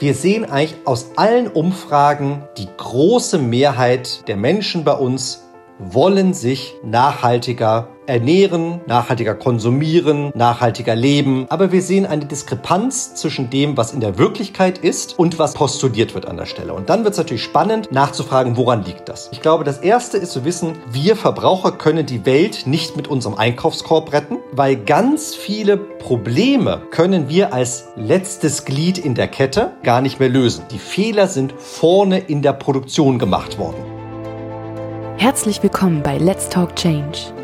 Wir sehen eigentlich aus allen Umfragen, die große Mehrheit der Menschen bei uns wollen sich nachhaltiger ernähren, nachhaltiger konsumieren, nachhaltiger leben. Aber wir sehen eine Diskrepanz zwischen dem, was in der Wirklichkeit ist und was postuliert wird an der Stelle. Und dann wird es natürlich spannend, nachzufragen, woran liegt das? Ich glaube, das Erste ist zu wissen, wir Verbraucher können die Welt nicht mit unserem Einkaufskorb retten, weil ganz viele Probleme können wir als letztes Glied in der Kette gar nicht mehr lösen. Die Fehler sind vorne in der Produktion gemacht worden. Herzlich willkommen bei Let's Talk Change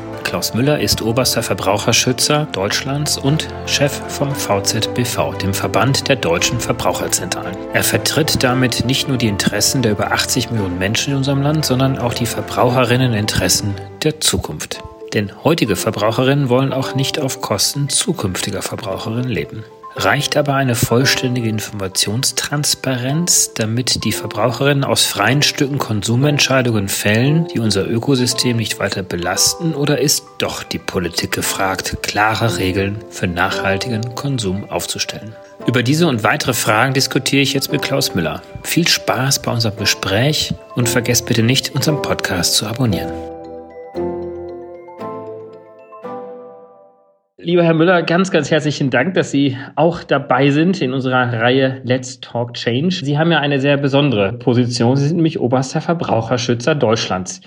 Klaus Müller ist oberster Verbraucherschützer Deutschlands und Chef vom VZBV, dem Verband der deutschen Verbraucherzentralen. Er vertritt damit nicht nur die Interessen der über 80 Millionen Menschen in unserem Land, sondern auch die Verbraucherinneninteressen der Zukunft. Denn heutige Verbraucherinnen wollen auch nicht auf Kosten zukünftiger Verbraucherinnen leben. Reicht aber eine vollständige Informationstransparenz, damit die Verbraucherinnen aus freien Stücken Konsumentscheidungen fällen, die unser Ökosystem nicht weiter belasten, oder ist doch die Politik gefragt, klare Regeln für nachhaltigen Konsum aufzustellen? Über diese und weitere Fragen diskutiere ich jetzt mit Klaus Müller. Viel Spaß bei unserem Gespräch und vergesst bitte nicht, unseren Podcast zu abonnieren. Lieber Herr Müller, ganz, ganz herzlichen Dank, dass Sie auch dabei sind in unserer Reihe Let's Talk Change. Sie haben ja eine sehr besondere Position. Sie sind nämlich oberster Verbraucherschützer Deutschlands.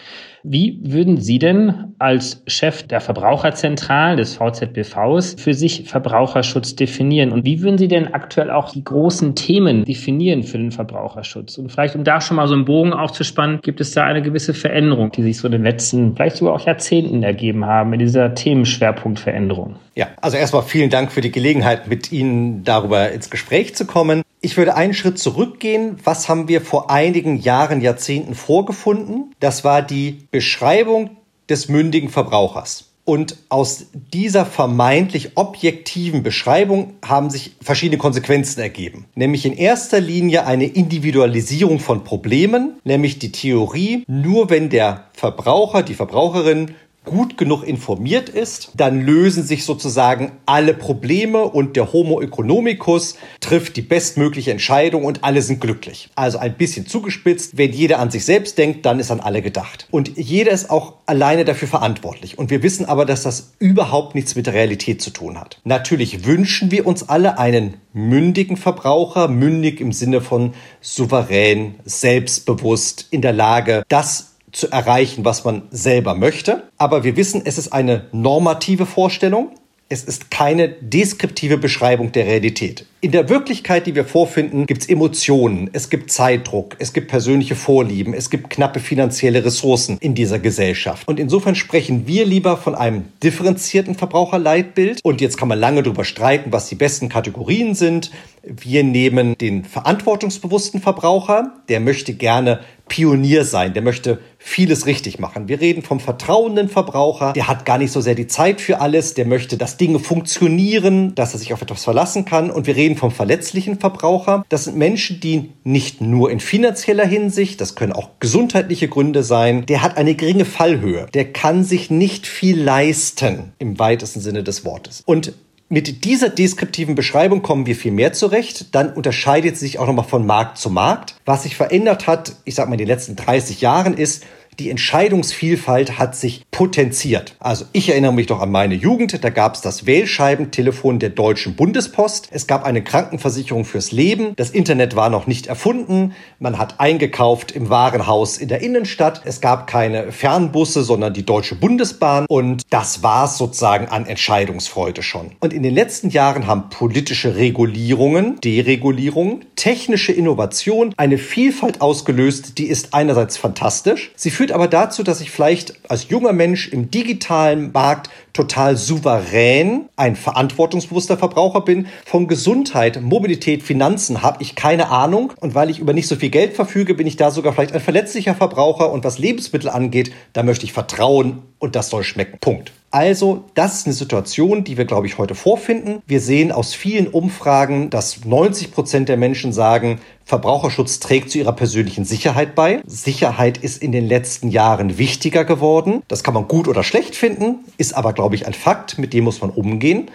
Wie würden Sie denn als Chef der Verbraucherzentralen des VZBVs für sich Verbraucherschutz definieren? Und wie würden Sie denn aktuell auch die großen Themen definieren für den Verbraucherschutz? Und vielleicht, um da schon mal so einen Bogen aufzuspannen, gibt es da eine gewisse Veränderung, die sich so in den letzten, vielleicht sogar auch Jahrzehnten ergeben haben in dieser Themenschwerpunktveränderung? Ja, also erstmal vielen Dank für die Gelegenheit, mit Ihnen darüber ins Gespräch zu kommen. Ich würde einen Schritt zurückgehen. Was haben wir vor einigen Jahren, Jahrzehnten vorgefunden? Das war die Beschreibung des mündigen Verbrauchers. Und aus dieser vermeintlich objektiven Beschreibung haben sich verschiedene Konsequenzen ergeben. Nämlich in erster Linie eine Individualisierung von Problemen, nämlich die Theorie, nur wenn der Verbraucher, die Verbraucherin gut genug informiert ist, dann lösen sich sozusagen alle Probleme und der Homo economicus trifft die bestmögliche Entscheidung und alle sind glücklich. Also ein bisschen zugespitzt, wenn jeder an sich selbst denkt, dann ist an alle gedacht. Und jeder ist auch alleine dafür verantwortlich. Und wir wissen aber, dass das überhaupt nichts mit der Realität zu tun hat. Natürlich wünschen wir uns alle einen mündigen Verbraucher, mündig im Sinne von souverän, selbstbewusst, in der Lage, das zu erreichen, was man selber möchte. Aber wir wissen, es ist eine normative Vorstellung. Es ist keine deskriptive Beschreibung der Realität. In der Wirklichkeit, die wir vorfinden, gibt es Emotionen, es gibt Zeitdruck, es gibt persönliche Vorlieben, es gibt knappe finanzielle Ressourcen in dieser Gesellschaft. Und insofern sprechen wir lieber von einem differenzierten Verbraucherleitbild. Und jetzt kann man lange darüber streiten, was die besten Kategorien sind. Wir nehmen den verantwortungsbewussten Verbraucher, der möchte gerne Pionier sein, der möchte vieles richtig machen. Wir reden vom vertrauenden Verbraucher, der hat gar nicht so sehr die Zeit für alles, der möchte, dass Dinge funktionieren, dass er sich auf etwas verlassen kann. Und wir reden vom verletzlichen Verbraucher. Das sind Menschen, die nicht nur in finanzieller Hinsicht, das können auch gesundheitliche Gründe sein, der hat eine geringe Fallhöhe, der kann sich nicht viel leisten im weitesten Sinne des Wortes. Und mit dieser deskriptiven Beschreibung kommen wir viel mehr zurecht. Dann unterscheidet sie sich auch nochmal von Markt zu Markt. Was sich verändert hat, ich sag mal in den letzten 30 Jahren, ist, die Entscheidungsvielfalt hat sich potenziert. Also ich erinnere mich doch an meine Jugend, da gab es das Wählscheibentelefon der Deutschen Bundespost, es gab eine Krankenversicherung fürs Leben, das Internet war noch nicht erfunden, man hat eingekauft im Warenhaus in der Innenstadt, es gab keine Fernbusse, sondern die Deutsche Bundesbahn. Und das war es sozusagen an Entscheidungsfreude schon. Und in den letzten Jahren haben politische Regulierungen, Deregulierungen, technische Innovation eine Vielfalt ausgelöst, die ist einerseits fantastisch, sie führt aber dazu, dass ich vielleicht als junger Mensch im digitalen Markt total souverän ein verantwortungsbewusster Verbraucher bin. Von Gesundheit, Mobilität, Finanzen habe ich keine Ahnung. Und weil ich über nicht so viel Geld verfüge, bin ich da sogar vielleicht ein verletzlicher Verbraucher. Und was Lebensmittel angeht, da möchte ich vertrauen und das soll schmecken. Punkt. Also, das ist eine Situation, die wir, glaube ich, heute vorfinden. Wir sehen aus vielen Umfragen, dass 90 Prozent der Menschen sagen, Verbraucherschutz trägt zu ihrer persönlichen Sicherheit bei. Sicherheit ist in den letzten Jahren wichtiger geworden. Das kann man gut oder schlecht finden, ist aber, glaube ich, ein Fakt, mit dem muss man umgehen.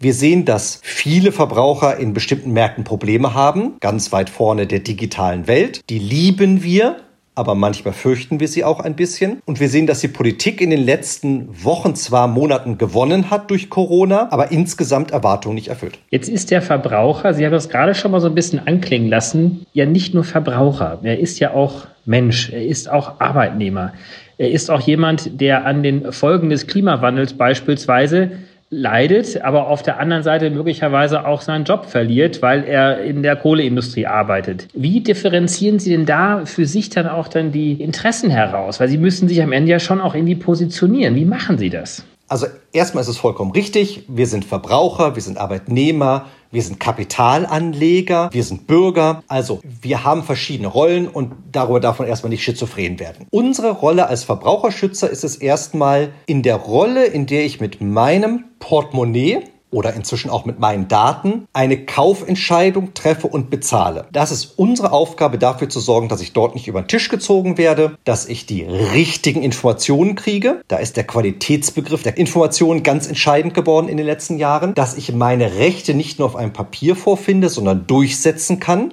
Wir sehen, dass viele Verbraucher in bestimmten Märkten Probleme haben, ganz weit vorne der digitalen Welt. Die lieben wir, aber manchmal fürchten wir sie auch ein bisschen. Und wir sehen, dass die Politik in den letzten Wochen, zwar Monaten gewonnen hat durch Corona, aber insgesamt Erwartungen nicht erfüllt. Jetzt ist der Verbraucher, Sie haben das gerade schon mal so ein bisschen anklingen lassen, ja nicht nur Verbraucher, er ist ja auch Mensch, er ist auch Arbeitnehmer. Er ist auch jemand, der an den Folgen des Klimawandels beispielsweise leidet, aber auf der anderen Seite möglicherweise auch seinen Job verliert, weil er in der Kohleindustrie arbeitet. Wie differenzieren Sie denn da für sich dann auch dann die Interessen heraus? Weil Sie müssen sich am Ende ja schon auch irgendwie positionieren. Wie machen Sie das? Also erstmal ist es vollkommen richtig. Wir sind Verbraucher, wir sind Arbeitnehmer, wir sind Kapitalanleger, wir sind Bürger. Also wir haben verschiedene Rollen und darüber darf man erstmal nicht schizophren werden. Unsere Rolle als Verbraucherschützer ist es erstmal in der Rolle, in der ich mit meinem Portemonnaie oder inzwischen auch mit meinen Daten eine Kaufentscheidung treffe und bezahle. Das ist unsere Aufgabe, dafür zu sorgen, dass ich dort nicht über den Tisch gezogen werde, dass ich die richtigen Informationen kriege. Da ist der Qualitätsbegriff der Informationen ganz entscheidend geworden in den letzten Jahren, dass ich meine Rechte nicht nur auf einem Papier vorfinde, sondern durchsetzen kann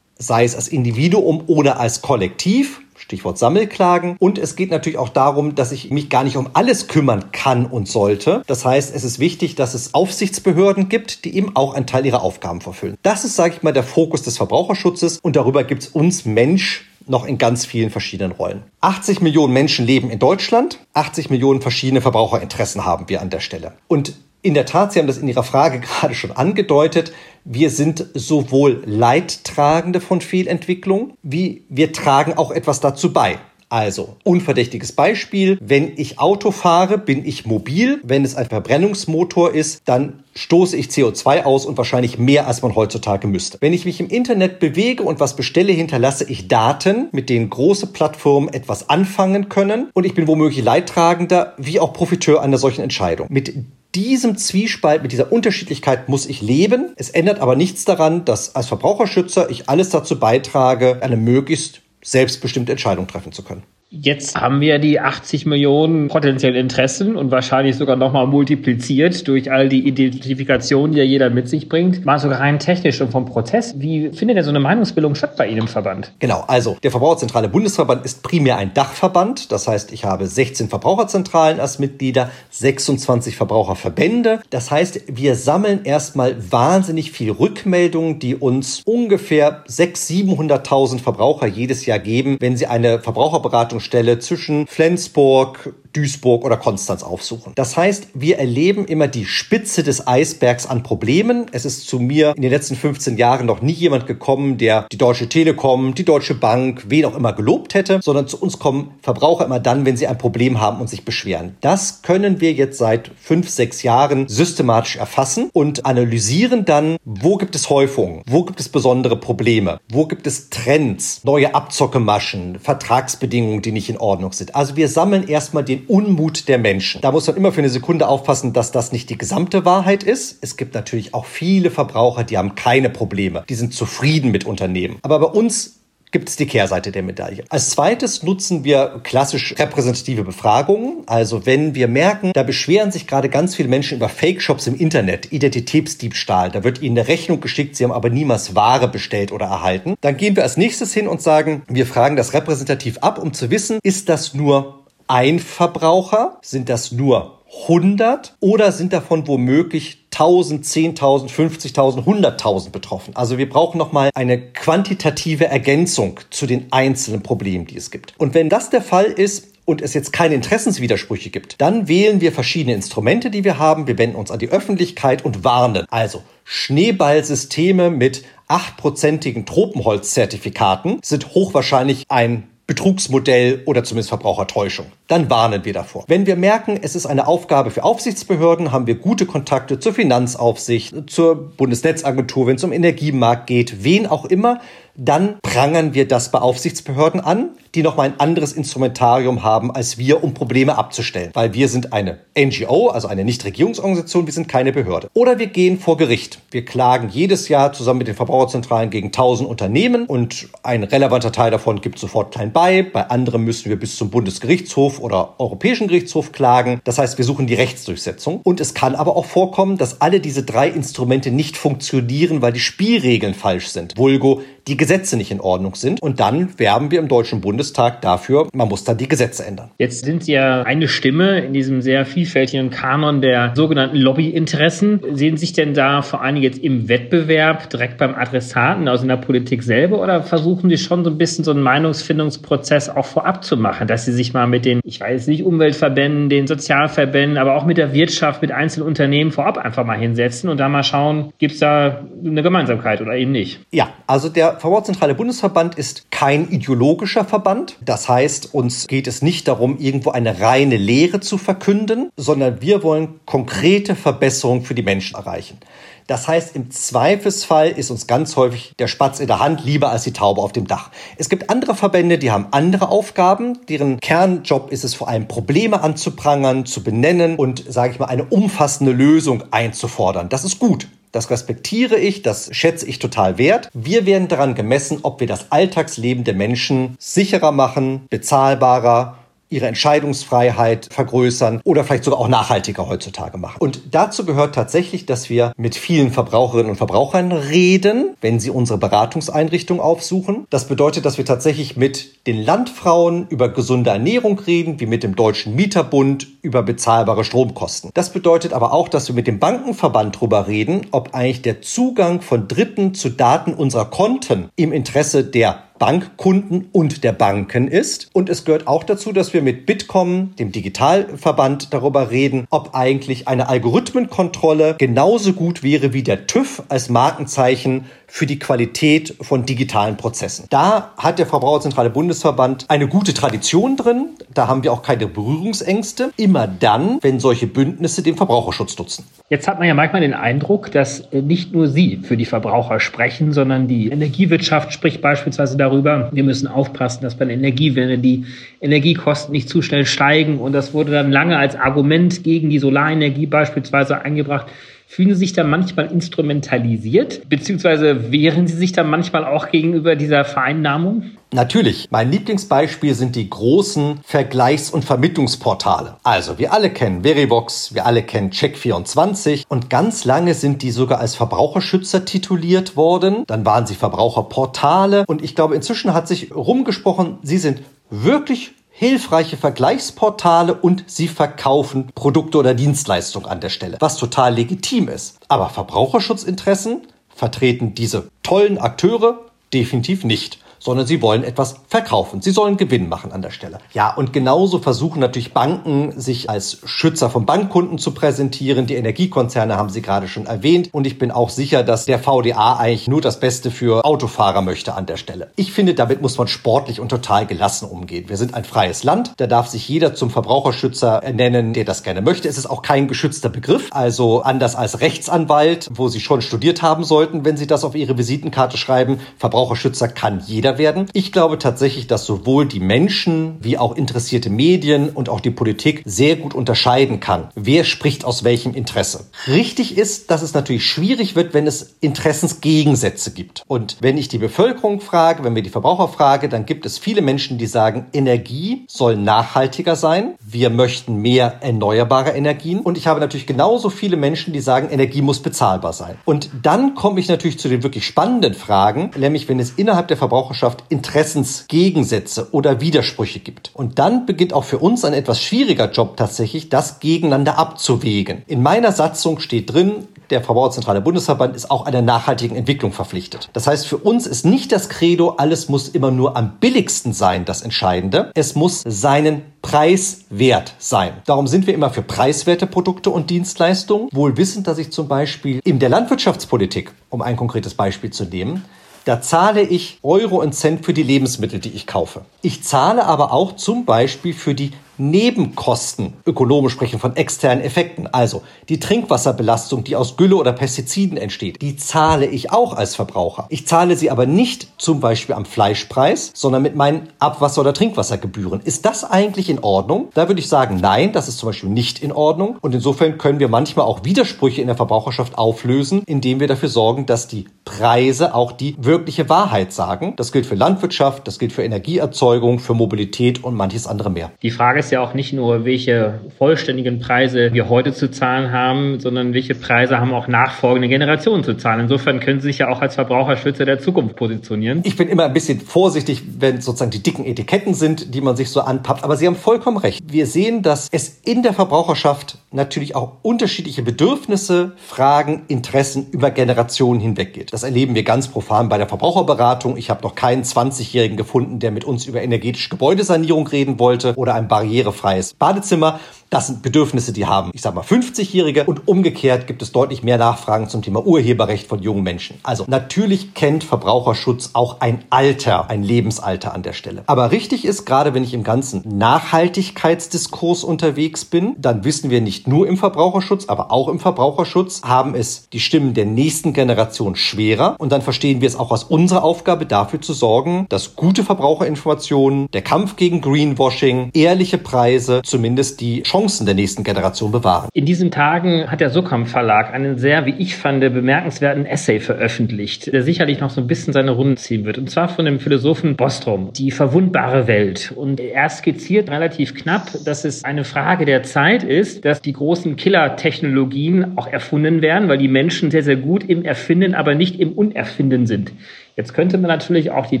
sei es als Individuum oder als Kollektiv. Stichwort Sammelklagen. Und es geht natürlich auch darum, dass ich mich gar nicht um alles kümmern kann und sollte. Das heißt, es ist wichtig, dass es Aufsichtsbehörden gibt, die eben auch einen Teil ihrer Aufgaben verfüllen. Das ist, sage ich mal, der Fokus des Verbraucherschutzes und darüber gibt es uns Mensch noch in ganz vielen verschiedenen Rollen. 80 Millionen Menschen leben in Deutschland, 80 Millionen verschiedene Verbraucherinteressen haben wir an der Stelle. Und in der Tat, Sie haben das in Ihrer Frage gerade schon angedeutet, wir sind sowohl Leidtragende von Fehlentwicklung, wie wir tragen auch etwas dazu bei. Also, unverdächtiges Beispiel, wenn ich Auto fahre, bin ich mobil. Wenn es ein Verbrennungsmotor ist, dann stoße ich CO2 aus und wahrscheinlich mehr, als man heutzutage müsste. Wenn ich mich im Internet bewege und was bestelle, hinterlasse ich Daten, mit denen große Plattformen etwas anfangen können und ich bin womöglich Leidtragender wie auch Profiteur einer solchen Entscheidung. Mit diesem Zwiespalt, mit dieser Unterschiedlichkeit muss ich leben. Es ändert aber nichts daran, dass als Verbraucherschützer ich alles dazu beitrage, eine möglichst selbstbestimmte Entscheidung treffen zu können. Jetzt haben wir die 80 Millionen potenziellen Interessen und wahrscheinlich sogar nochmal multipliziert durch all die Identifikationen, die ja jeder mit sich bringt. Mal sogar rein technisch und vom Prozess. Wie findet denn so eine Meinungsbildung statt bei Ihnen im Verband? Genau, also der Verbraucherzentrale Bundesverband ist primär ein Dachverband. Das heißt, ich habe 16 Verbraucherzentralen als Mitglieder, 26 Verbraucherverbände. Das heißt, wir sammeln erstmal wahnsinnig viel Rückmeldungen, die uns ungefähr 600.000, 700.000 Verbraucher jedes Jahr geben, wenn sie eine Verbraucherberatung Stelle zwischen Flensburg, Duisburg oder Konstanz aufsuchen. Das heißt, wir erleben immer die Spitze des Eisbergs an Problemen. Es ist zu mir in den letzten 15 Jahren noch nie jemand gekommen, der die Deutsche Telekom, die Deutsche Bank, wen auch immer gelobt hätte, sondern zu uns kommen Verbraucher immer dann, wenn sie ein Problem haben und sich beschweren. Das können wir jetzt seit fünf, sechs Jahren systematisch erfassen und analysieren dann, wo gibt es Häufungen, wo gibt es besondere Probleme, wo gibt es Trends, neue Abzockemaschen, Vertragsbedingungen, die nicht in Ordnung sind. Also wir sammeln erstmal den Unmut der Menschen. Da muss man immer für eine Sekunde aufpassen, dass das nicht die gesamte Wahrheit ist. Es gibt natürlich auch viele Verbraucher, die haben keine Probleme. Die sind zufrieden mit Unternehmen. Aber bei uns gibt es die Kehrseite der Medaille. Als zweites nutzen wir klassisch repräsentative Befragungen. Also wenn wir merken, da beschweren sich gerade ganz viele Menschen über Fake-Shops im Internet, Identitätsdiebstahl, da wird ihnen eine Rechnung geschickt, sie haben aber niemals Ware bestellt oder erhalten, dann gehen wir als nächstes hin und sagen, wir fragen das repräsentativ ab, um zu wissen, ist das nur ein Verbraucher? Sind das nur 100 oder sind davon womöglich 1000, 10.000, 50.000, 100.000 betroffen? Also wir brauchen nochmal eine quantitative Ergänzung zu den einzelnen Problemen, die es gibt. Und wenn das der Fall ist, und es jetzt keine Interessenswidersprüche gibt, dann wählen wir verschiedene Instrumente, die wir haben. Wir wenden uns an die Öffentlichkeit und warnen. Also Schneeballsysteme mit achtprozentigen Tropenholzzertifikaten sind hochwahrscheinlich ein Betrugsmodell oder zumindest Verbrauchertäuschung. Dann warnen wir davor. Wenn wir merken, es ist eine Aufgabe für Aufsichtsbehörden, haben wir gute Kontakte zur Finanzaufsicht, zur Bundesnetzagentur, wenn es um Energiemarkt geht, wen auch immer, dann prangern wir das bei Aufsichtsbehörden an, die nochmal ein anderes Instrumentarium haben als wir, um Probleme abzustellen. Weil wir sind eine NGO, also eine Nichtregierungsorganisation, wir sind keine Behörde. Oder wir gehen vor Gericht. Wir klagen jedes Jahr zusammen mit den Verbraucherzentralen gegen 1000 Unternehmen und ein relevanter Teil davon gibt sofort klein bei. Bei anderen müssen wir bis zum Bundesgerichtshof oder Europäischen Gerichtshof klagen. Das heißt, wir suchen die Rechtsdurchsetzung. Und es kann aber auch vorkommen, dass alle diese drei Instrumente nicht funktionieren, weil die Spielregeln falsch sind. Vulgo, die Gesetze nicht in Ordnung sind. Und dann werben wir im Deutschen Bundestag dafür, man muss dann die Gesetze ändern. Jetzt sind Sie ja eine Stimme in diesem sehr vielfältigen Kanon der sogenannten Lobbyinteressen. Sehen Sie sich denn da vor allem jetzt im Wettbewerb direkt beim Adressaten, also in der Politik selber, oder versuchen Sie schon so ein bisschen so einen Meinungsfindungsprozess auch vorab zu machen, dass Sie sich mal mit den, ich weiß nicht, Umweltverbänden, den Sozialverbänden, aber auch mit der Wirtschaft, mit einzelnen Unternehmen vorab einfach mal hinsetzen und da mal schauen, gibt es da eine Gemeinsamkeit oder eben nicht? Ja, also der Verbraucherzentrale Bundesverband ist kein ideologischer Verband. Das heißt, uns geht es nicht darum, irgendwo eine reine Lehre zu verkünden, sondern wir wollen konkrete Verbesserungen für die Menschen erreichen. Das heißt, im Zweifelsfall ist uns ganz häufig der Spatz in der Hand lieber als die Taube auf dem Dach. Es gibt andere Verbände, die haben andere Aufgaben. Deren Kernjob ist es vor allem, Probleme anzuprangern, zu benennen und, sage ich mal, eine umfassende Lösung einzufordern. Das ist gut. Das respektiere ich, das schätze ich total wert. Wir werden daran gemessen, ob wir das Alltagsleben der Menschen sicherer machen, bezahlbarer, ihre Entscheidungsfreiheit vergrößern oder vielleicht sogar auch nachhaltiger heutzutage machen. Und dazu gehört tatsächlich, dass wir mit vielen Verbraucherinnen und Verbrauchern reden, wenn sie unsere Beratungseinrichtung aufsuchen. Das bedeutet, dass wir tatsächlich mit den Landfrauen über gesunde Ernährung reden, wie mit dem Deutschen Mieterbund über bezahlbare Stromkosten. Das bedeutet aber auch, dass wir mit dem Bankenverband darüber reden, ob eigentlich der Zugang von Dritten zu Daten unserer Konten im Interesse der Bankkunden und der Banken ist. Und es gehört auch dazu, dass wir mit Bitkom, dem Digitalverband, darüber reden, ob eigentlich eine Algorithmenkontrolle genauso gut wäre wie der TÜV als Markenzeichen für die Qualität von digitalen Prozessen. Da hat der Verbraucherzentrale Bundesverband eine gute Tradition drin. Da haben wir auch keine Berührungsängste. Immer dann, wenn solche Bündnisse den Verbraucherschutz nutzen. Jetzt hat man ja manchmal den Eindruck, dass äh, nicht nur Sie für die Verbraucher sprechen, sondern die Energiewirtschaft spricht beispielsweise darüber, wir müssen aufpassen, dass bei der Energiewende die Energiekosten nicht zu schnell steigen. Und das wurde dann lange als Argument gegen die Solarenergie beispielsweise eingebracht. Fühlen Sie sich da manchmal instrumentalisiert, beziehungsweise wehren Sie sich da manchmal auch gegenüber dieser Vereinnahmung? Natürlich. Mein Lieblingsbeispiel sind die großen Vergleichs- und Vermittlungsportale. Also, wir alle kennen Verivox, wir alle kennen Check24 und ganz lange sind die sogar als Verbraucherschützer tituliert worden. Dann waren sie Verbraucherportale und ich glaube, inzwischen hat sich rumgesprochen, sie sind wirklich hilfreiche Vergleichsportale und sie verkaufen Produkte oder Dienstleistungen an der Stelle, was total legitim ist. Aber Verbraucherschutzinteressen vertreten diese tollen Akteure definitiv nicht sondern sie wollen etwas verkaufen. Sie sollen Gewinn machen an der Stelle. Ja, und genauso versuchen natürlich Banken, sich als Schützer von Bankkunden zu präsentieren. Die Energiekonzerne haben Sie gerade schon erwähnt. Und ich bin auch sicher, dass der VDA eigentlich nur das Beste für Autofahrer möchte an der Stelle. Ich finde, damit muss man sportlich und total gelassen umgehen. Wir sind ein freies Land. Da darf sich jeder zum Verbraucherschützer nennen, der das gerne möchte. Es ist auch kein geschützter Begriff. Also anders als Rechtsanwalt, wo Sie schon studiert haben sollten, wenn Sie das auf Ihre Visitenkarte schreiben. Verbraucherschützer kann jeder weniger werden. Ich glaube tatsächlich, dass sowohl die Menschen wie auch interessierte Medien und auch die Politik sehr gut unterscheiden kann, wer spricht aus welchem Interesse. Richtig ist, dass es natürlich schwierig wird, wenn es Interessensgegensätze gibt. Und wenn ich die Bevölkerung frage, wenn wir die Verbraucher frage, dann gibt es viele Menschen, die sagen, Energie soll nachhaltiger sein. Wir möchten mehr erneuerbare Energien. Und ich habe natürlich genauso viele Menschen, die sagen, Energie muss bezahlbar sein. Und dann komme ich natürlich zu den wirklich spannenden Fragen, nämlich wenn es innerhalb der Verbraucherschaft Gesellschaft Interessensgegensätze oder Widersprüche gibt. Und dann beginnt auch für uns ein etwas schwieriger Job tatsächlich, das gegeneinander abzuwägen. In meiner Satzung steht drin, der Verbraucherzentrale Bundesverband ist auch einer nachhaltigen Entwicklung verpflichtet. Das heißt, für uns ist nicht das Credo, alles muss immer nur am billigsten sein, das Entscheidende. Es muss seinen Preis wert sein. Darum sind wir immer für preiswerte Produkte und Dienstleistungen, wohl wissend, dass ich zum Beispiel in der Landwirtschaftspolitik, um ein konkretes Beispiel zu nehmen, da zahle ich Euro und Cent für die Lebensmittel, die ich kaufe. Ich zahle aber auch zum Beispiel für die Nebenkosten ökonomisch sprechen von externen Effekten, also die Trinkwasserbelastung, die aus Gülle oder Pestiziden entsteht, die zahle ich auch als Verbraucher. Ich zahle sie aber nicht zum Beispiel am Fleischpreis, sondern mit meinen Abwasser- oder Trinkwassergebühren. Ist das eigentlich in Ordnung? Da würde ich sagen, nein, das ist zum Beispiel nicht in Ordnung. Und insofern können wir manchmal auch Widersprüche in der Verbraucherschaft auflösen, indem wir dafür sorgen, dass die Preise auch die wirkliche Wahrheit sagen. Das gilt für Landwirtschaft, das gilt für Energieerzeugung, für Mobilität und manches andere mehr. Die Frage ist ja auch nicht nur, welche vollständigen Preise wir heute zu zahlen haben, sondern welche Preise haben auch nachfolgende Generationen zu zahlen. Insofern können Sie sich ja auch als Verbraucherschützer der Zukunft positionieren. Ich bin immer ein bisschen vorsichtig, wenn sozusagen die dicken Etiketten sind, die man sich so anpappt. Aber Sie haben vollkommen recht. Wir sehen, dass es in der Verbraucherschaft natürlich auch unterschiedliche Bedürfnisse, Fragen, Interessen über Generationen hinweg geht. Das erleben wir ganz profan bei der Verbraucherberatung. Ich habe noch keinen 20-Jährigen gefunden, der mit uns über energetische Gebäudesanierung reden wollte oder ein barrierefreies Badezimmer. Das sind Bedürfnisse, die haben, ich sag mal, 50-Jährige und umgekehrt gibt es deutlich mehr Nachfragen zum Thema Urheberrecht von jungen Menschen. Also natürlich kennt Verbraucherschutz auch ein Alter, ein Lebensalter an der Stelle. Aber richtig ist, gerade wenn ich im ganzen Nachhaltigkeitsdiskurs unterwegs bin, dann wissen wir nicht nur im Verbraucherschutz, aber auch im Verbraucherschutz haben es die Stimmen der nächsten Generation schwerer und dann verstehen wir es auch als unsere Aufgabe, dafür zu sorgen, dass gute Verbraucherinformationen, der Kampf gegen Greenwashing, ehrliche Preise, zumindest die Chance Chancen der nächsten Generation bewahren. In diesen Tagen hat der Suckam Verlag einen sehr, wie ich fand, bemerkenswerten Essay veröffentlicht, der sicherlich noch so ein bisschen seine Runden ziehen wird. Und zwar von dem Philosophen Bostrom, die verwundbare Welt. Und er skizziert relativ knapp, dass es eine Frage der Zeit ist, dass die großen Killer-Technologien auch erfunden werden, weil die Menschen sehr, sehr gut im Erfinden, aber nicht im Unerfinden sind. Jetzt könnte man natürlich auch die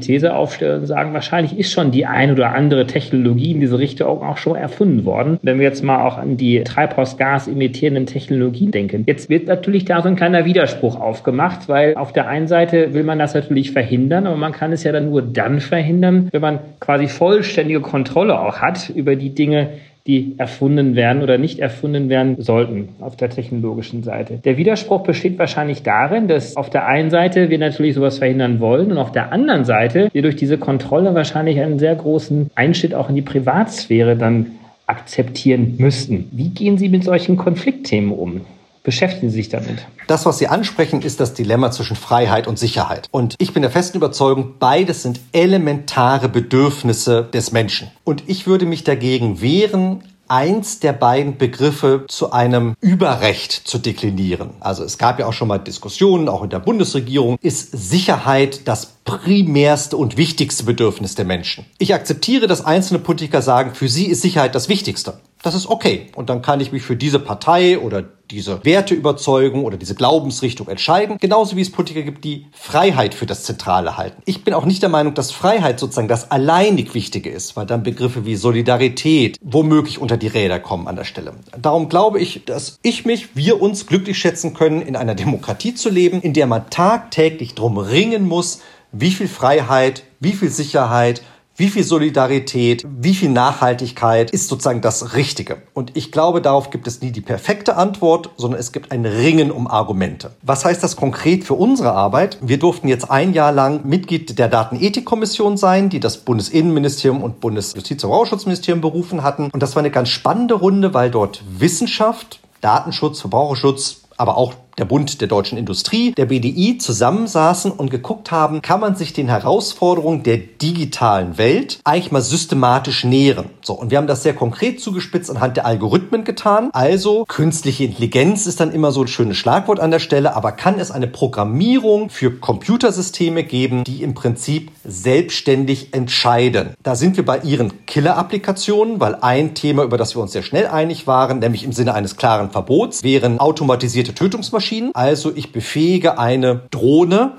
These aufstellen und sagen, wahrscheinlich ist schon die ein oder andere Technologie in diese Richtung auch schon erfunden worden. Wenn wir jetzt mal auch an die Treibhausgas imitierenden Technologien denken. Jetzt wird natürlich da so ein kleiner Widerspruch aufgemacht, weil auf der einen Seite will man das natürlich verhindern, aber man kann es ja dann nur dann verhindern, wenn man quasi vollständige Kontrolle auch hat über die Dinge, die erfunden werden oder nicht erfunden werden sollten auf der technologischen Seite. Der Widerspruch besteht wahrscheinlich darin, dass auf der einen Seite wir natürlich sowas verhindern wollen und auf der anderen Seite wir durch diese Kontrolle wahrscheinlich einen sehr großen Einschnitt auch in die Privatsphäre dann akzeptieren müssten. Wie gehen Sie mit solchen Konfliktthemen um? Beschäftigen Sie sich damit? Das, was Sie ansprechen, ist das Dilemma zwischen Freiheit und Sicherheit. Und ich bin der festen Überzeugung, beides sind elementare Bedürfnisse des Menschen. Und ich würde mich dagegen wehren, eins der beiden Begriffe zu einem Überrecht zu deklinieren. Also es gab ja auch schon mal Diskussionen, auch in der Bundesregierung, ist Sicherheit das primärste und wichtigste Bedürfnis der Menschen. Ich akzeptiere, dass einzelne Politiker sagen, für sie ist Sicherheit das Wichtigste. Das ist okay. Und dann kann ich mich für diese Partei oder diese Werteüberzeugung oder diese Glaubensrichtung entscheiden. Genauso wie es Politiker gibt, die Freiheit für das Zentrale halten. Ich bin auch nicht der Meinung, dass Freiheit sozusagen das alleinig Wichtige ist, weil dann Begriffe wie Solidarität womöglich unter die Räder kommen an der Stelle. Darum glaube ich, dass ich mich, wir uns glücklich schätzen können, in einer Demokratie zu leben, in der man tagtäglich drum ringen muss, wie viel Freiheit, wie viel Sicherheit, wie viel Solidarität, wie viel Nachhaltigkeit ist sozusagen das Richtige? Und ich glaube, darauf gibt es nie die perfekte Antwort, sondern es gibt ein Ringen um Argumente. Was heißt das konkret für unsere Arbeit? Wir durften jetzt ein Jahr lang Mitglied der Datenethikkommission sein, die das Bundesinnenministerium und Bundesjustiz- und Verbraucherschutzministerium berufen hatten. Und das war eine ganz spannende Runde, weil dort Wissenschaft, Datenschutz, Verbraucherschutz, aber auch der Bund der deutschen Industrie, der BDI zusammensaßen und geguckt haben, kann man sich den Herausforderungen der digitalen Welt eigentlich mal systematisch nähern. So, und wir haben das sehr konkret zugespitzt anhand der Algorithmen getan. Also, künstliche Intelligenz ist dann immer so ein schönes Schlagwort an der Stelle, aber kann es eine Programmierung für Computersysteme geben, die im Prinzip selbstständig entscheiden? Da sind wir bei ihren Killer-Applikationen, weil ein Thema, über das wir uns sehr schnell einig waren, nämlich im Sinne eines klaren Verbots, wären automatisierte Tötungsmaschinen Suchmaschinen. Also ich befähige eine Drohne,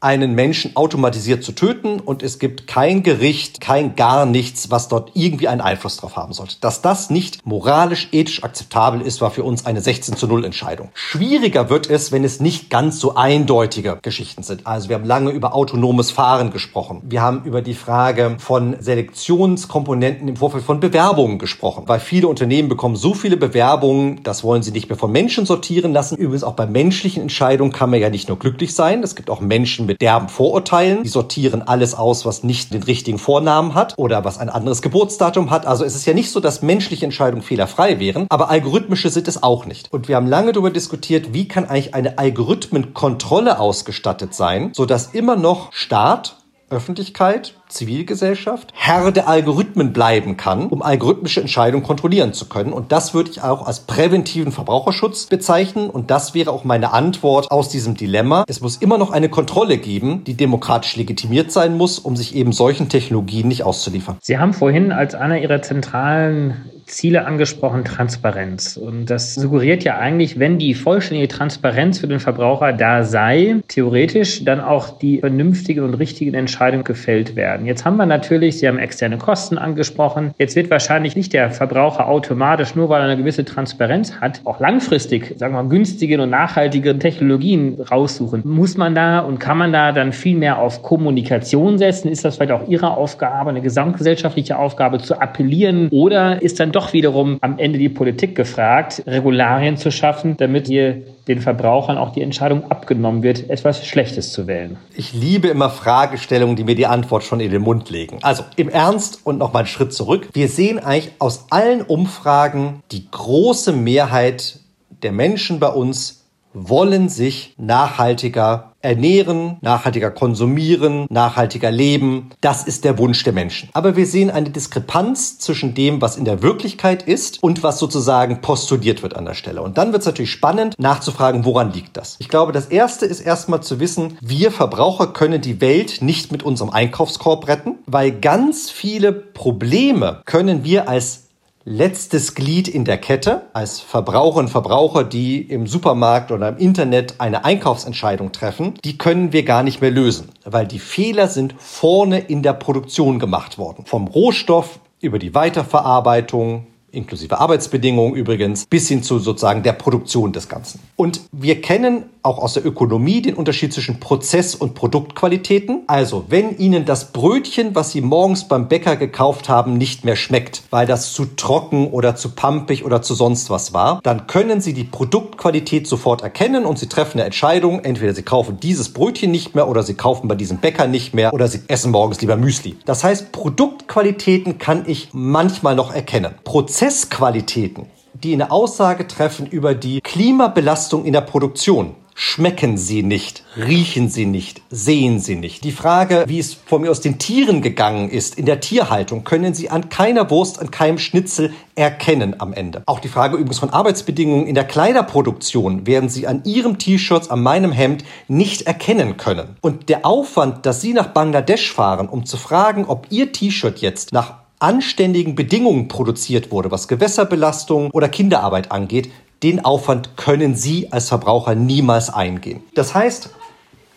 einen Menschen automatisiert zu töten und es gibt kein Gericht, kein gar nichts, was dort irgendwie einen Einfluss drauf haben sollte. Dass das nicht moralisch, ethisch akzeptabel ist, war für uns eine 16 zu 0 Entscheidung. Schwieriger wird es, wenn es nicht ganz so eindeutige Geschichten sind. Also wir haben lange über autonomes Fahren gesprochen. Wir haben über die Frage von Selektionskomponenten im Vorfeld von Bewerbungen gesprochen, weil viele Unternehmen bekommen so viele Bewerbungen, das wollen sie nicht mehr von Menschen sortieren lassen. Übrigens auch bei menschlichen Entscheidungen kann man ja nicht nur glücklich sein. Es gibt auch Menschen Menschen mit derben Vorurteilen. Die sortieren alles aus, was nicht den richtigen Vornamen hat oder was ein anderes Geburtsdatum hat. Also es ist ja nicht so, dass menschliche Entscheidungen fehlerfrei wären, aber algorithmische sind es auch nicht. Und wir haben lange darüber diskutiert, wie kann eigentlich eine Algorithmenkontrolle ausgestattet sein, sodass immer noch Staat Öffentlichkeit, Zivilgesellschaft Herr der Algorithmen bleiben kann, um algorithmische Entscheidungen kontrollieren zu können. Und das würde ich auch als präventiven Verbraucherschutz bezeichnen. Und das wäre auch meine Antwort aus diesem Dilemma. Es muss immer noch eine Kontrolle geben, die demokratisch legitimiert sein muss, um sich eben solchen Technologien nicht auszuliefern. Sie haben vorhin als einer Ihrer zentralen Ziele angesprochen, Transparenz. Und das suggeriert ja eigentlich, wenn die vollständige Transparenz für den Verbraucher da sei, theoretisch dann auch die vernünftigen und richtigen Entscheidungen gefällt werden. Jetzt haben wir natürlich, Sie haben externe Kosten angesprochen. Jetzt wird wahrscheinlich nicht der Verbraucher automatisch, nur weil er eine gewisse Transparenz hat, auch langfristig, sagen wir mal, günstige und nachhaltige Technologien raussuchen. Muss man da und kann man da dann viel mehr auf Kommunikation setzen? Ist das vielleicht auch Ihre Aufgabe, eine gesamtgesellschaftliche Aufgabe zu appellieren? Oder ist dann doch wiederum am Ende die Politik gefragt, Regularien zu schaffen, damit hier den Verbrauchern auch die Entscheidung abgenommen wird, etwas Schlechtes zu wählen. Ich liebe immer Fragestellungen, die mir die Antwort schon in den Mund legen. Also im Ernst und noch mal einen Schritt zurück. Wir sehen eigentlich aus allen Umfragen die große Mehrheit der Menschen bei uns wollen sich nachhaltiger ernähren, nachhaltiger konsumieren, nachhaltiger leben. Das ist der Wunsch der Menschen. Aber wir sehen eine Diskrepanz zwischen dem, was in der Wirklichkeit ist und was sozusagen postuliert wird an der Stelle. Und dann wird es natürlich spannend nachzufragen, woran liegt das? Ich glaube, das Erste ist erstmal zu wissen, wir Verbraucher können die Welt nicht mit unserem Einkaufskorb retten, weil ganz viele Probleme können wir als letztes Glied in der Kette als Verbraucher und Verbraucher, die im Supermarkt oder im Internet eine Einkaufsentscheidung treffen, die können wir gar nicht mehr lösen, weil die Fehler sind vorne in der Produktion gemacht worden. Vom Rohstoff über die Weiterverarbeitung, inklusive Arbeitsbedingungen übrigens, bis hin zu sozusagen der Produktion des Ganzen. Und wir kennen auch aus der Ökonomie den Unterschied zwischen Prozess- und Produktqualitäten. Also, wenn Ihnen das Brötchen, was Sie morgens beim Bäcker gekauft haben, nicht mehr schmeckt, weil das zu trocken oder zu pampig oder zu sonst was war, dann können Sie die Produktqualität sofort erkennen und Sie treffen eine Entscheidung. Entweder Sie kaufen dieses Brötchen nicht mehr oder Sie kaufen bei diesem Bäcker nicht mehr oder Sie essen morgens lieber Müsli. Das heißt, Produktqualitäten kann ich manchmal noch erkennen. Prozessqualitäten die eine Aussage treffen über die Klimabelastung in der Produktion schmecken sie nicht, riechen sie nicht, sehen sie nicht. Die Frage, wie es von mir aus den Tieren gegangen ist, in der Tierhaltung, können sie an keiner Wurst, an keinem Schnitzel erkennen am Ende. Auch die Frage übrigens von Arbeitsbedingungen in der Kleiderproduktion werden sie an ihrem T-Shirt, an meinem Hemd nicht erkennen können. Und der Aufwand, dass sie nach Bangladesch fahren, um zu fragen, ob ihr T-Shirt jetzt nach anständigen Bedingungen produziert wurde, was Gewässerbelastung oder Kinderarbeit angeht, den Aufwand können Sie als Verbraucher niemals eingehen. Das heißt,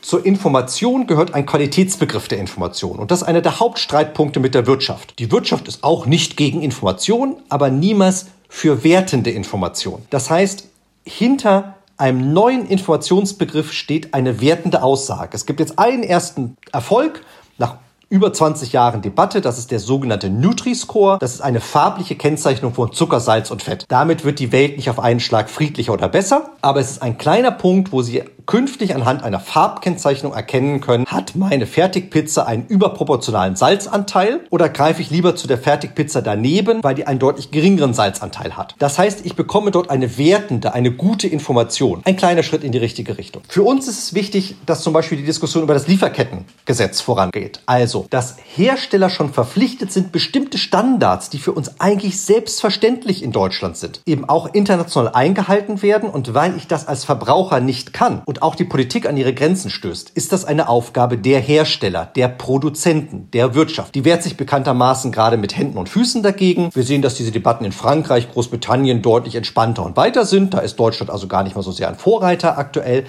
zur Information gehört ein Qualitätsbegriff der Information. Und das ist einer der Hauptstreitpunkte mit der Wirtschaft. Die Wirtschaft ist auch nicht gegen Information, aber niemals für wertende Information. Das heißt, hinter einem neuen Informationsbegriff steht eine wertende Aussage. Es gibt jetzt einen ersten Erfolg. Nach über 20 Jahren Debatte. Das ist der sogenannte Nutri-Score. Das ist eine farbliche Kennzeichnung von Zucker, Salz und Fett. Damit wird die Welt nicht auf einen Schlag friedlicher oder besser, aber es ist ein kleiner Punkt, wo Sie künftig anhand einer Farbkennzeichnung erkennen können, hat meine Fertigpizza einen überproportionalen Salzanteil oder greife ich lieber zu der Fertigpizza daneben, weil die einen deutlich geringeren Salzanteil hat. Das heißt, ich bekomme dort eine wertende, eine gute Information. Ein kleiner Schritt in die richtige Richtung. Für uns ist es wichtig, dass zum Beispiel die Diskussion über das Lieferkettengesetz vorangeht. Also, dass Hersteller schon verpflichtet sind, bestimmte Standards, die für uns eigentlich selbstverständlich in Deutschland sind, eben auch international eingehalten werden. Und weil ich das als Verbraucher nicht kann und auch die Politik an ihre Grenzen stößt, ist das eine Aufgabe der Hersteller, der Produzenten, der Wirtschaft. Die wehrt sich bekanntermaßen gerade mit Händen und Füßen dagegen. Wir sehen, dass diese Debatten in Frankreich, Großbritannien deutlich entspannter und weiter sind. Da ist Deutschland also gar nicht mal so sehr ein Vorreiter aktuell.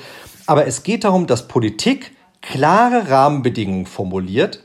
Aber es geht darum, dass Politik klare Rahmenbedingungen formuliert,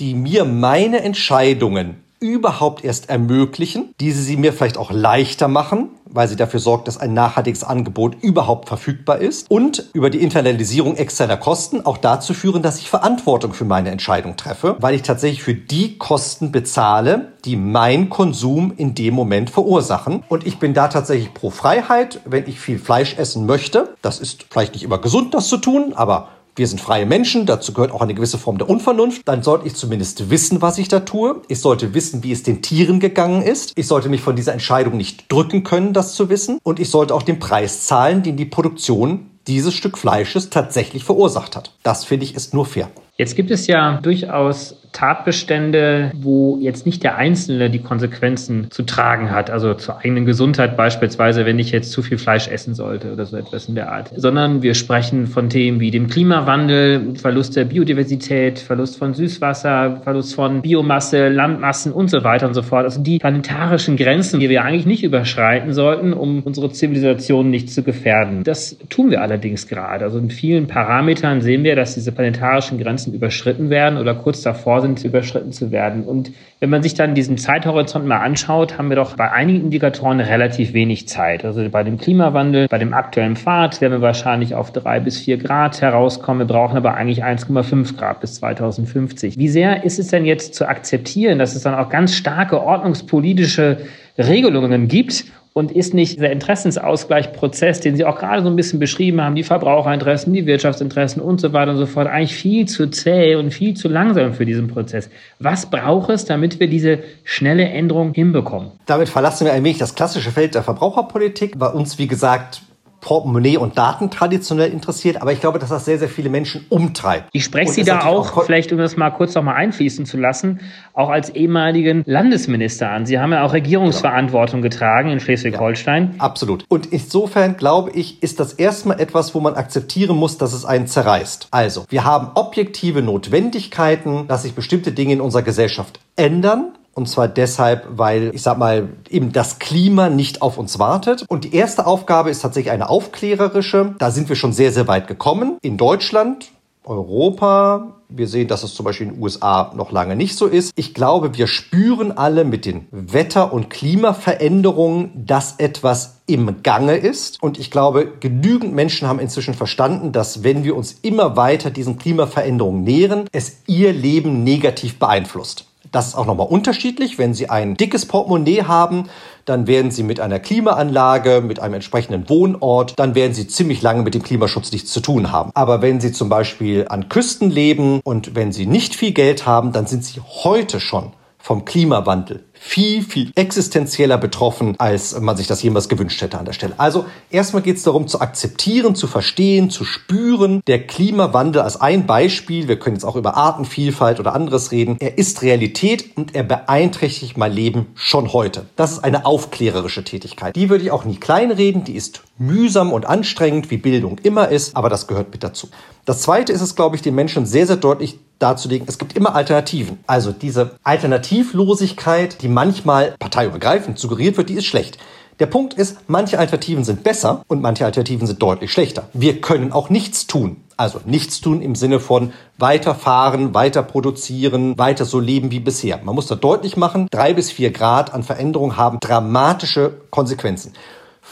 die mir meine Entscheidungen überhaupt erst ermöglichen, diese sie mir vielleicht auch leichter machen, weil sie dafür sorgt, dass ein nachhaltiges Angebot überhaupt verfügbar ist und über die Internalisierung externer Kosten auch dazu führen, dass ich Verantwortung für meine Entscheidung treffe, weil ich tatsächlich für die Kosten bezahle, die mein Konsum in dem Moment verursachen. Und ich bin da tatsächlich pro Freiheit, wenn ich viel Fleisch essen möchte. Das ist vielleicht nicht immer gesund, das zu tun, aber wir sind freie Menschen, dazu gehört auch eine gewisse Form der Unvernunft, dann sollte ich zumindest wissen, was ich da tue. Ich sollte wissen, wie es den Tieren gegangen ist. Ich sollte mich von dieser Entscheidung nicht drücken können, das zu wissen. Und ich sollte auch den Preis zahlen, den die Produktion dieses Stück Fleisches tatsächlich verursacht hat. Das finde ich ist nur fair. Jetzt gibt es ja durchaus Tatbestände, wo jetzt nicht der Einzelne die Konsequenzen zu tragen hat, also zur eigenen Gesundheit beispielsweise, wenn ich jetzt zu viel Fleisch essen sollte oder so etwas in der Art, sondern wir sprechen von Themen wie dem Klimawandel, Verlust der Biodiversität, Verlust von Süßwasser, Verlust von Biomasse, Landmassen und so weiter und so fort. Also die planetarischen Grenzen, die wir eigentlich nicht überschreiten sollten, um unsere Zivilisation nicht zu gefährden. Das tun wir allerdings gerade. Also in vielen Parametern sehen wir, dass diese planetarischen Grenzen überschritten werden oder kurz davor sind, überschritten zu werden. Und wenn man sich dann diesen Zeithorizont mal anschaut, haben wir doch bei einigen Indikatoren relativ wenig Zeit. Also bei dem Klimawandel, bei dem aktuellen Pfad werden wir wahrscheinlich auf drei bis vier Grad herauskommen. Wir brauchen aber eigentlich 1,5 Grad bis 2050. Wie sehr ist es denn jetzt zu akzeptieren, dass es dann auch ganz starke ordnungspolitische Regelungen gibt und ist nicht dieser Interessensausgleichprozess, den Sie auch gerade so ein bisschen beschrieben haben, die Verbraucherinteressen, die Wirtschaftsinteressen und so weiter und so fort, eigentlich viel zu zäh und viel zu langsam für diesen Prozess. Was braucht es, damit wir diese schnelle Änderung hinbekommen? Damit verlassen wir ein wenig das klassische Feld der Verbraucherpolitik. Bei uns, wie gesagt, Portemonnaie und Daten traditionell interessiert, aber ich glaube, dass das sehr, sehr viele Menschen umtreibt. Ich spreche Sie da auch, auch, vielleicht um das mal kurz noch mal einfließen zu lassen, auch als ehemaligen Landesminister an. Sie haben ja auch Regierungsverantwortung genau. getragen in Schleswig-Holstein. Ja, absolut. Und insofern glaube ich, ist das erstmal etwas, wo man akzeptieren muss, dass es einen zerreißt. Also, wir haben objektive Notwendigkeiten, dass sich bestimmte Dinge in unserer Gesellschaft ändern. Und zwar deshalb, weil, ich sag mal, eben das Klima nicht auf uns wartet. Und die erste Aufgabe ist tatsächlich eine aufklärerische. Da sind wir schon sehr, sehr weit gekommen. In Deutschland, Europa, wir sehen, dass es zum Beispiel in den USA noch lange nicht so ist. Ich glaube, wir spüren alle mit den Wetter- und Klimaveränderungen, dass etwas im Gange ist. Und ich glaube, genügend Menschen haben inzwischen verstanden, dass wenn wir uns immer weiter diesen Klimaveränderungen nähern, es ihr Leben negativ beeinflusst. Das ist auch nochmal unterschiedlich. Wenn Sie ein dickes Portemonnaie haben, dann werden Sie mit einer Klimaanlage, mit einem entsprechenden Wohnort, dann werden Sie ziemlich lange mit dem Klimaschutz nichts zu tun haben. Aber wenn Sie zum Beispiel an Küsten leben und wenn Sie nicht viel Geld haben, dann sind Sie heute schon vom Klimawandel viel, viel existenzieller betroffen, als man sich das jemals gewünscht hätte an der Stelle. Also erstmal geht es darum zu akzeptieren, zu verstehen, zu spüren. Der Klimawandel als ein Beispiel, wir können jetzt auch über Artenvielfalt oder anderes reden, er ist Realität und er beeinträchtigt mein Leben schon heute. Das ist eine aufklärerische Tätigkeit. Die würde ich auch nie kleinreden, die ist mühsam und anstrengend, wie Bildung immer ist, aber das gehört mit dazu. Das zweite ist es, glaube ich, den Menschen sehr, sehr deutlich darzulegen, es gibt immer Alternativen. Also diese Alternativlosigkeit, die manchmal parteiübergreifend suggeriert wird, die ist schlecht. Der Punkt ist, manche Alternativen sind besser und manche Alternativen sind deutlich schlechter. Wir können auch nichts tun. Also nichts tun im Sinne von weiterfahren, weiter produzieren, weiter so leben wie bisher. Man muss da deutlich machen, drei bis vier Grad an Veränderung haben dramatische Konsequenzen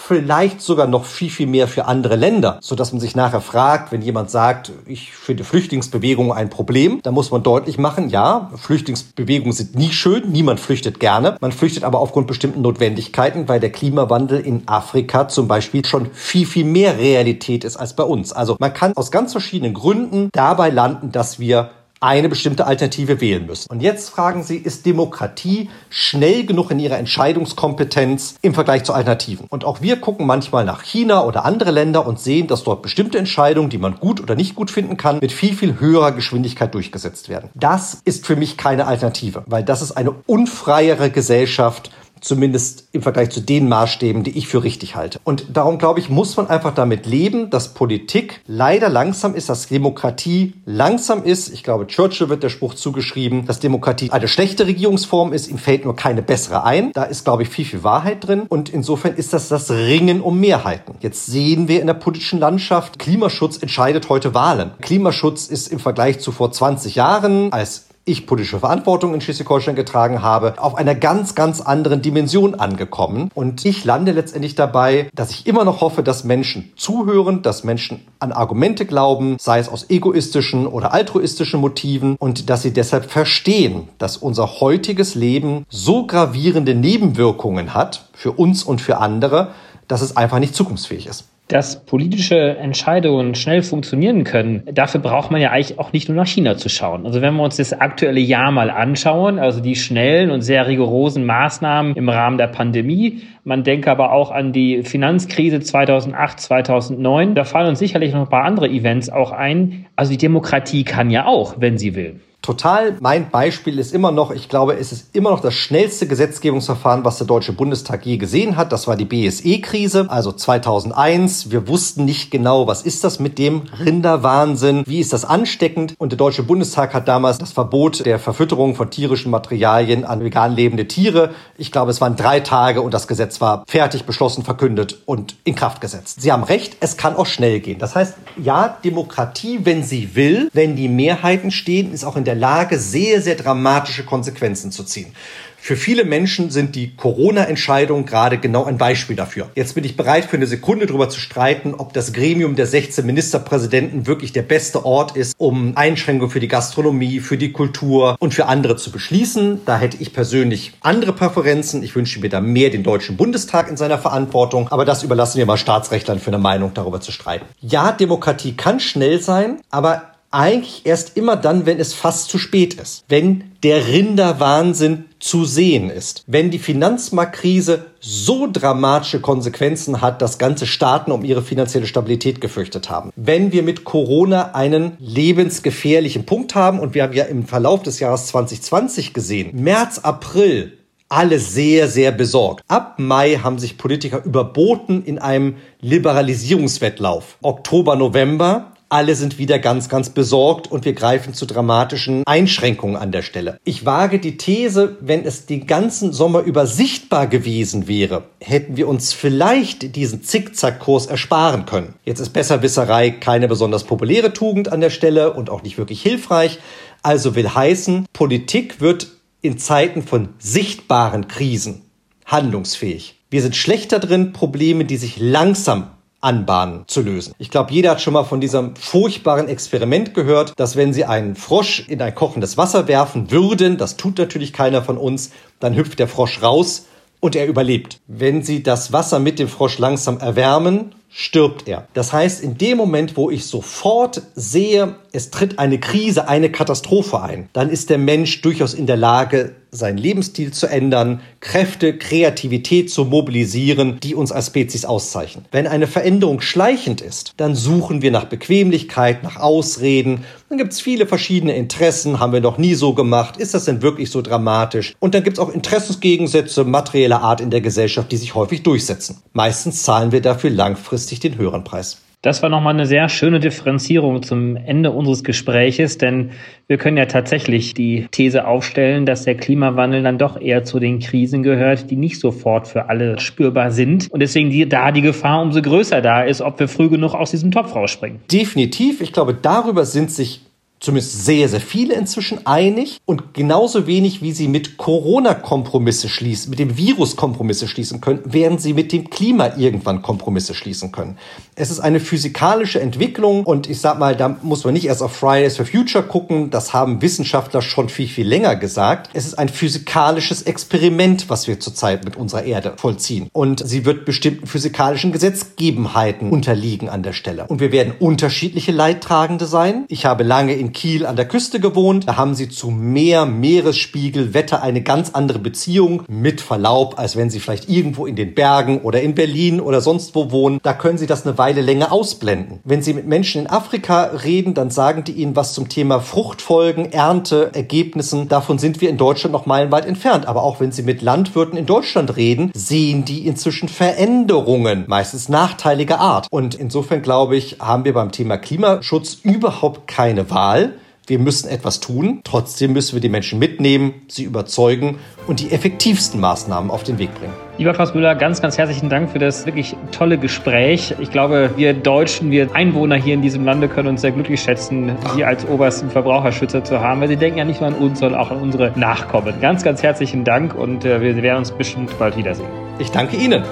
vielleicht sogar noch viel, viel mehr für andere Länder, so dass man sich nachher fragt, wenn jemand sagt, ich finde Flüchtlingsbewegungen ein Problem, dann muss man deutlich machen, ja, Flüchtlingsbewegungen sind nie schön, niemand flüchtet gerne, man flüchtet aber aufgrund bestimmten Notwendigkeiten, weil der Klimawandel in Afrika zum Beispiel schon viel, viel mehr Realität ist als bei uns. Also man kann aus ganz verschiedenen Gründen dabei landen, dass wir eine bestimmte Alternative wählen müssen. Und jetzt fragen Sie, ist Demokratie schnell genug in ihrer Entscheidungskompetenz im Vergleich zu Alternativen? Und auch wir gucken manchmal nach China oder andere Länder und sehen, dass dort bestimmte Entscheidungen, die man gut oder nicht gut finden kann, mit viel, viel höherer Geschwindigkeit durchgesetzt werden. Das ist für mich keine Alternative, weil das ist eine unfreiere Gesellschaft, zumindest im Vergleich zu den Maßstäben, die ich für richtig halte. Und darum glaube ich, muss man einfach damit leben, dass Politik leider langsam ist, dass Demokratie langsam ist. Ich glaube, Churchill wird der Spruch zugeschrieben, dass Demokratie eine schlechte Regierungsform ist. Ihm fällt nur keine bessere ein. Da ist, glaube ich, viel, viel Wahrheit drin. Und insofern ist das das Ringen um Mehrheiten. Jetzt sehen wir in der politischen Landschaft, Klimaschutz entscheidet heute Wahlen. Klimaschutz ist im Vergleich zu vor 20 Jahren als ich politische Verantwortung in Schleswig-Holstein getragen habe, auf einer ganz, ganz anderen Dimension angekommen. Und ich lande letztendlich dabei, dass ich immer noch hoffe, dass Menschen zuhören, dass Menschen an Argumente glauben, sei es aus egoistischen oder altruistischen Motiven und dass sie deshalb verstehen, dass unser heutiges Leben so gravierende Nebenwirkungen hat für uns und für andere, dass es einfach nicht zukunftsfähig ist. Dass politische Entscheidungen schnell funktionieren können, dafür braucht man ja eigentlich auch nicht nur nach China zu schauen. Also wenn wir uns das aktuelle Jahr mal anschauen, also die schnellen und sehr rigorosen Maßnahmen im Rahmen der Pandemie, man denke aber auch an die Finanzkrise 2008, 2009, da fallen uns sicherlich noch ein paar andere Events auch ein. Also die Demokratie kann ja auch, wenn sie will total. Mein Beispiel ist immer noch, ich glaube, es ist immer noch das schnellste Gesetzgebungsverfahren, was der Deutsche Bundestag je gesehen hat. Das war die BSE-Krise, also 2001. Wir wussten nicht genau, was ist das mit dem Rinderwahnsinn? Wie ist das ansteckend? Und der Deutsche Bundestag hat damals das Verbot der Verfütterung von tierischen Materialien an vegan lebende Tiere. Ich glaube, es waren drei Tage und das Gesetz war fertig, beschlossen, verkündet und in Kraft gesetzt. Sie haben recht, es kann auch schnell gehen. Das heißt, ja, Demokratie, wenn sie will, wenn die Mehrheiten stehen, ist auch in der der Lage, sehr, sehr dramatische Konsequenzen zu ziehen. Für viele Menschen sind die Corona-Entscheidungen gerade genau ein Beispiel dafür. Jetzt bin ich bereit, für eine Sekunde darüber zu streiten, ob das Gremium der 16 Ministerpräsidenten wirklich der beste Ort ist, um Einschränkungen für die Gastronomie, für die Kultur und für andere zu beschließen. Da hätte ich persönlich andere Präferenzen. Ich wünsche mir da mehr den Deutschen Bundestag in seiner Verantwortung. Aber das überlassen wir mal Staatsrechtlern für eine Meinung darüber zu streiten. Ja, Demokratie kann schnell sein, aber eigentlich erst immer dann, wenn es fast zu spät ist. Wenn der Rinderwahnsinn zu sehen ist. Wenn die Finanzmarktkrise so dramatische Konsequenzen hat, dass ganze Staaten um ihre finanzielle Stabilität gefürchtet haben. Wenn wir mit Corona einen lebensgefährlichen Punkt haben und wir haben ja im Verlauf des Jahres 2020 gesehen, März, April, alle sehr, sehr besorgt. Ab Mai haben sich Politiker überboten in einem Liberalisierungswettlauf. Oktober, November alle sind wieder ganz, ganz besorgt und wir greifen zu dramatischen Einschränkungen an der Stelle. Ich wage die These, wenn es den ganzen Sommer über sichtbar gewesen wäre, hätten wir uns vielleicht diesen Zickzackkurs ersparen können. Jetzt ist Besserwisserei keine besonders populäre Tugend an der Stelle und auch nicht wirklich hilfreich. Also will heißen, Politik wird in Zeiten von sichtbaren Krisen handlungsfähig. Wir sind schlechter drin, Probleme, die sich langsam anbahnen zu lösen. Ich glaube, jeder hat schon mal von diesem furchtbaren Experiment gehört, dass wenn Sie einen Frosch in ein kochendes Wasser werfen würden, das tut natürlich keiner von uns, dann hüpft der Frosch raus und er überlebt. Wenn Sie das Wasser mit dem Frosch langsam erwärmen, stirbt er. Das heißt, in dem Moment, wo ich sofort sehe, es tritt eine Krise, eine Katastrophe ein, dann ist der Mensch durchaus in der Lage, seinen Lebensstil zu ändern, Kräfte, Kreativität zu mobilisieren, die uns als Spezies auszeichnen. Wenn eine Veränderung schleichend ist, dann suchen wir nach Bequemlichkeit, nach Ausreden. Dann gibt es viele verschiedene Interessen, haben wir noch nie so gemacht, ist das denn wirklich so dramatisch? Und dann gibt es auch Interessensgegensätze materieller Art in der Gesellschaft, die sich häufig durchsetzen. Meistens zahlen wir dafür langfristig den höheren Preis. Das war nochmal eine sehr schöne Differenzierung zum Ende unseres Gespräches, denn wir können ja tatsächlich die These aufstellen, dass der Klimawandel dann doch eher zu den Krisen gehört, die nicht sofort für alle spürbar sind. Und deswegen die, da die Gefahr umso größer da ist, ob wir früh genug aus diesem Topf rausspringen. Definitiv. Ich glaube, darüber sind sich zumindest sehr, sehr viele inzwischen einig und genauso wenig, wie sie mit Corona Kompromisse schließen, mit dem Virus Kompromisse schließen können, werden sie mit dem Klima irgendwann Kompromisse schließen können. Es ist eine physikalische Entwicklung und ich sag mal, da muss man nicht erst auf Fridays for Future gucken, das haben Wissenschaftler schon viel, viel länger gesagt. Es ist ein physikalisches Experiment, was wir zurzeit mit unserer Erde vollziehen und sie wird bestimmten physikalischen Gesetzgebenheiten unterliegen an der Stelle. Und wir werden unterschiedliche Leidtragende sein. Ich habe lange in Kiel an der Küste gewohnt. Da haben sie zu Meer, Meeresspiegel, Wetter eine ganz andere Beziehung mit Verlaub, als wenn sie vielleicht irgendwo in den Bergen oder in Berlin oder sonst wo wohnen. Da können sie das eine Weile länger ausblenden. Wenn sie mit Menschen in Afrika reden, dann sagen die ihnen was zum Thema Fruchtfolgen, Ernte, Ergebnissen. Davon sind wir in Deutschland noch meilenweit entfernt. Aber auch wenn sie mit Landwirten in Deutschland reden, sehen die inzwischen Veränderungen, meistens nachteiliger Art. Und insofern glaube ich, haben wir beim Thema Klimaschutz überhaupt keine Wahl wir müssen etwas tun. Trotzdem müssen wir die Menschen mitnehmen, sie überzeugen und die effektivsten Maßnahmen auf den Weg bringen. Lieber Klaus Müller, ganz, ganz herzlichen Dank für das wirklich tolle Gespräch. Ich glaube, wir Deutschen, wir Einwohner hier in diesem Lande können uns sehr glücklich schätzen, Sie als obersten Verbraucherschützer zu haben, weil Sie denken ja nicht nur an uns, sondern auch an unsere Nachkommen. Ganz, ganz herzlichen Dank und äh, wir werden uns bestimmt bald wiedersehen. Ich danke Ihnen.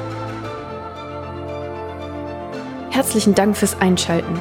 Herzlichen Dank fürs Einschalten.